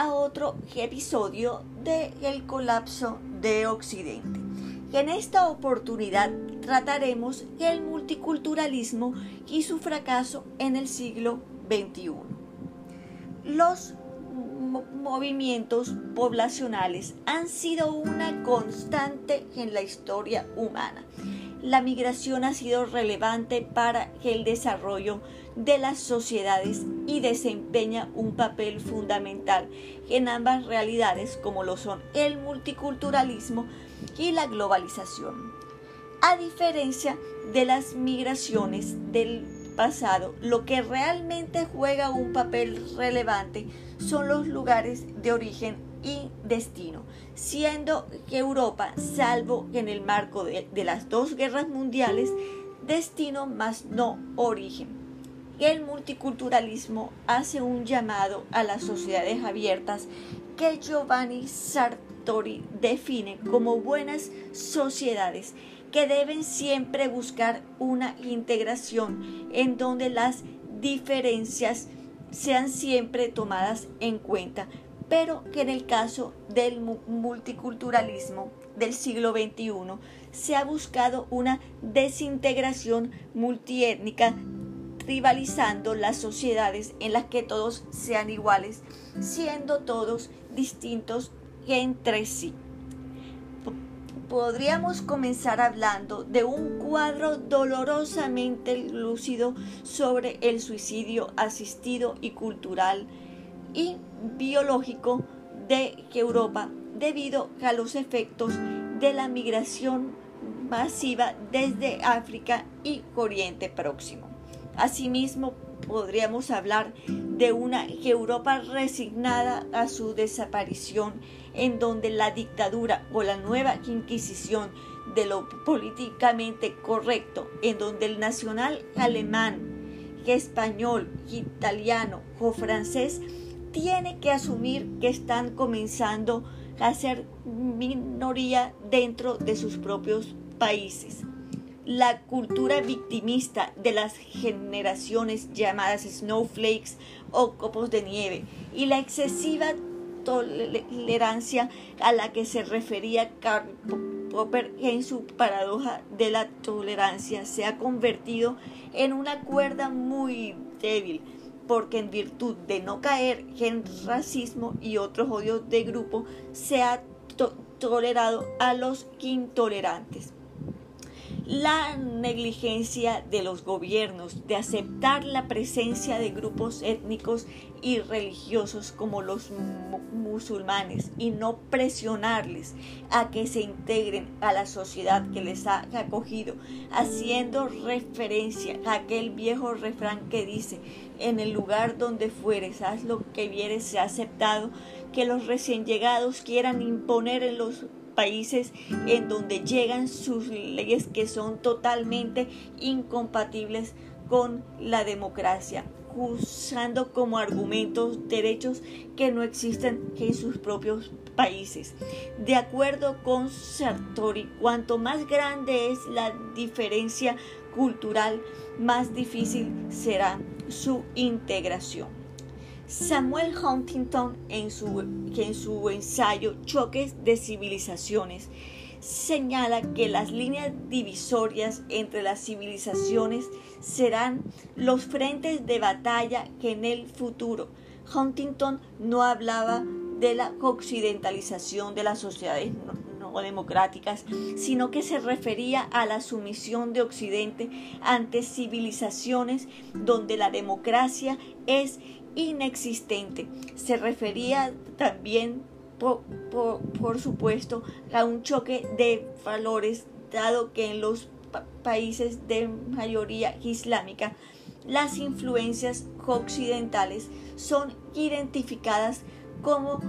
a otro episodio del colapso de Occidente. En esta oportunidad trataremos el multiculturalismo y su fracaso en el siglo XXI. Los movimientos poblacionales han sido una constante en la historia humana. La migración ha sido relevante para el desarrollo de las sociedades y desempeña un papel fundamental en ambas realidades como lo son el multiculturalismo y la globalización. A diferencia de las migraciones del lo que realmente juega un papel relevante son los lugares de origen y destino, siendo que Europa, salvo en el marco de, de las dos guerras mundiales, destino más no origen. El multiculturalismo hace un llamado a las sociedades abiertas que Giovanni Sartori define como buenas sociedades que deben siempre buscar una integración en donde las diferencias sean siempre tomadas en cuenta, pero que en el caso del multiculturalismo del siglo XXI se ha buscado una desintegración multiétnica rivalizando las sociedades en las que todos sean iguales, siendo todos distintos entre sí. Podríamos comenzar hablando de un cuadro dolorosamente lúcido sobre el suicidio asistido y cultural y biológico de Europa debido a los efectos de la migración masiva desde África y Oriente Próximo. Asimismo, podríamos hablar de una Europa resignada a su desaparición, en donde la dictadura o la nueva Inquisición de lo políticamente correcto, en donde el nacional alemán, español, italiano o francés tiene que asumir que están comenzando a ser minoría dentro de sus propios países la cultura victimista de las generaciones llamadas snowflakes o copos de nieve y la excesiva tolerancia a la que se refería Karl Popper en su paradoja de la tolerancia se ha convertido en una cuerda muy débil porque en virtud de no caer en racismo y otros odios de grupo se ha tolerado a los intolerantes la negligencia de los gobiernos de aceptar la presencia de grupos étnicos y religiosos como los musulmanes y no presionarles a que se integren a la sociedad que les ha acogido, haciendo referencia a aquel viejo refrán que dice, en el lugar donde fueres, haz lo que vieres, se ha aceptado que los recién llegados quieran imponer en los países en donde llegan sus leyes que son totalmente incompatibles con la democracia, usando como argumentos derechos que no existen en sus propios países. De acuerdo con Sartori, cuanto más grande es la diferencia cultural, más difícil será su integración. Samuel Huntington, en su, en su ensayo Choques de Civilizaciones, señala que las líneas divisorias entre las civilizaciones serán los frentes de batalla que en el futuro. Huntington no hablaba de la occidentalización de las sociedades no democráticas, sino que se refería a la sumisión de Occidente ante civilizaciones donde la democracia es inexistente. Se refería también, por, supuesto, a un choque de valores, dado que en los países de mayoría islámica las influencias occidentales son identificadas como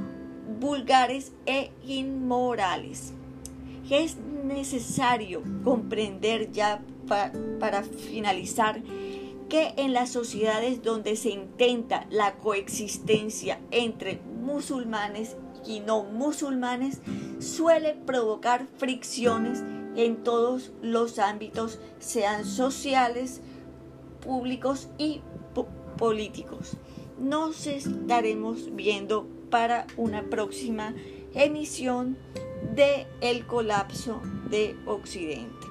vulgares e inmorales. Es necesario comprender ya para finalizar que en las sociedades donde se intenta la coexistencia entre musulmanes y no musulmanes suele provocar fricciones en todos los ámbitos, sean sociales, públicos y políticos. Nos estaremos viendo para una próxima emisión de El colapso de Occidente.